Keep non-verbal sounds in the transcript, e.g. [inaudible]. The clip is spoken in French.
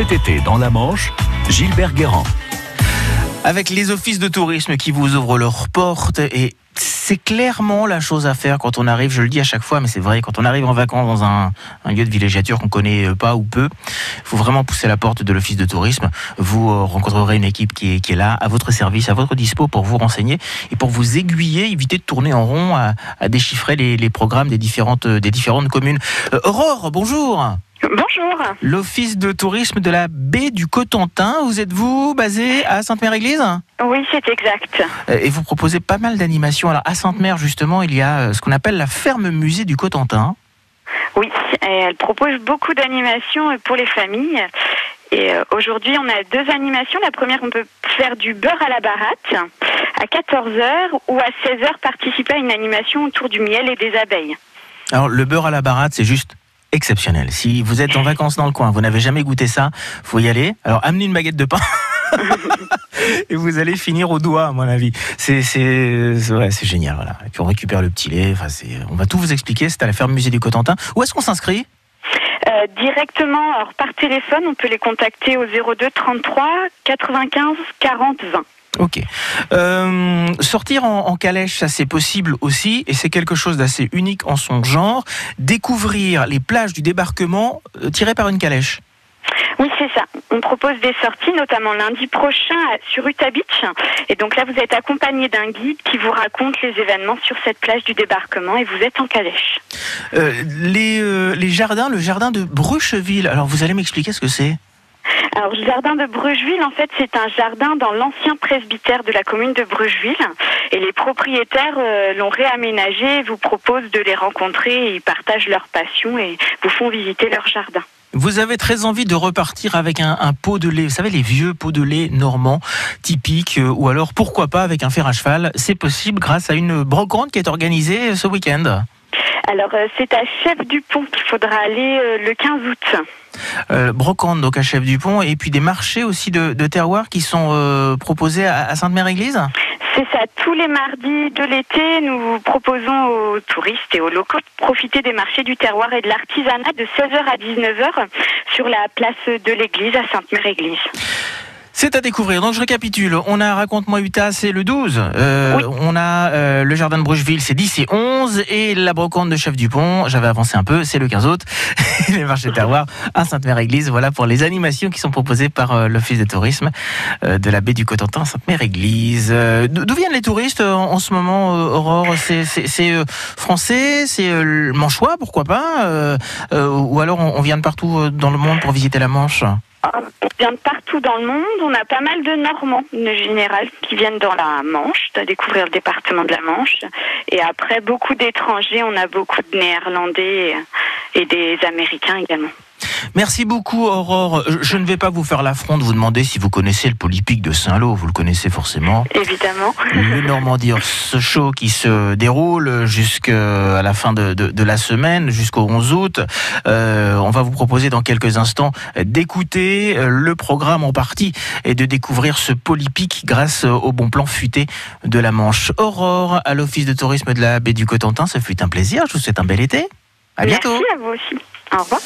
Cet été, dans la Manche, Gilbert Guérand. Avec les offices de tourisme qui vous ouvrent leurs portes et c'est clairement la chose à faire quand on arrive, je le dis à chaque fois, mais c'est vrai, quand on arrive en vacances dans un, lieu de villégiature qu'on connaît euh, pas ou peu, il faut vraiment pousser la porte de l'office de tourisme. Vous euh, rencontrerez une équipe qui est, là, à votre service, à votre dispo pour vous renseigner et pour vous aiguiller, éviter de tourner en rond à, déchiffrer les, programmes des différentes, des différentes communes. Euh, Aurore, bonjour Bonjour. L'office de tourisme de la baie du Cotentin, vous êtes-vous basé à Sainte-Mère-Église? Oui, c'est exact. Et vous proposez pas mal d'animations. Alors à Sainte-Mère, justement, il y a ce qu'on appelle la ferme musée du Cotentin. Oui, elle propose beaucoup d'animations pour les familles. Et aujourd'hui, on a deux animations. La première, on peut faire du beurre à la baratte à 14h ou à 16h participer à une animation autour du miel et des abeilles. Alors le beurre à la baratte, c'est juste exceptionnel. Si vous êtes en vacances dans le coin, vous n'avez jamais goûté ça, faut y aller. Alors amenez une baguette de pain. [laughs] et vous allez finir au doigt, à mon avis. C'est génial. Et puis on récupère le petit lait. Enfin, on va tout vous expliquer. C'est à la ferme musée du Cotentin. Où est-ce qu'on s'inscrit? Euh, directement, alors par téléphone, on peut les contacter au 02 33 95 40 20. Ok. Euh, sortir en, en, calèche, ça c'est possible aussi, et c'est quelque chose d'assez unique en son genre. Découvrir les plages du débarquement euh, tirées par une calèche. Oui, c'est ça. On propose des sorties, notamment lundi prochain sur Utah Beach. Et donc là, vous êtes accompagné d'un guide qui vous raconte les événements sur cette plage du débarquement et vous êtes en calèche. Euh, les, les jardins, le jardin de Brucheville. Alors, vous allez m'expliquer ce que c'est? Alors, le jardin de Brugeville, en fait, c'est un jardin dans l'ancien presbytère de la commune de Brugeville. Et les propriétaires euh, l'ont réaménagé, vous proposent de les rencontrer, ils partagent leur passion et vous font visiter leur jardin. Vous avez très envie de repartir avec un, pot de lait, vous savez, les vieux pots de lait normands typiques, euh, ou alors pourquoi pas avec un fer à cheval. C'est possible grâce à une brocante qui est organisée ce week-end. Alors, euh, c'est à Chef Dupont qu'il faudra aller euh, le 15 août. Euh, brocante donc à Chef Dupont et puis des marchés aussi de, de terroir qui sont euh, proposés à, à Sainte-Mère-Église? C'est ça, tous les mardis de l'été, nous proposons aux touristes et aux locaux de profiter des marchés du terroir et de l'artisanat de 16h à 19h sur la place de l'église à Sainte-Mère-Église. C'est à découvrir. Donc je récapitule. On a Raconte-moi Utah, c'est le 12. Euh, oui. On a euh, le jardin de Brucheville, c'est 10 et 11. Et la brocante de Chef Dupont, j'avais avancé un peu, c'est le 15 août. [laughs] les marchés terroirs à Sainte-Mère-Église. Voilà pour les animations qui sont proposées par euh, l'Office de tourisme de la baie du Cotentin, Sainte-Mère-Église. Euh, D'où viennent les touristes en, en ce moment, Aurore? C'est français? C'est manchois, pourquoi pas? Ou alors on, on vient de partout dans le monde pour visiter la Manche? Vient de partout dans le monde. On a pas mal de Normands, de général, qui viennent dans la Manche, de découvrir le département de la Manche. Et après, beaucoup d'étrangers. On a beaucoup de Néerlandais et des Américains également. Merci beaucoup, Aurore. Je ne vais pas vous faire l'affront de vous demander si vous connaissez le polypique de Saint-Lô. Vous le connaissez forcément. Évidemment. Le Normandie ce show qui se déroule jusqu'à la fin de, de, de la semaine, jusqu'au 11 août. Euh, on va vous proposer dans quelques instants d'écouter le programme en partie et de découvrir ce polypique grâce au bon plan futé de la Manche. Aurore, à l'Office de tourisme de la baie du Cotentin, ce fut un plaisir. Je vous souhaite un bel été. À bientôt. Merci à vous aussi. Au revoir.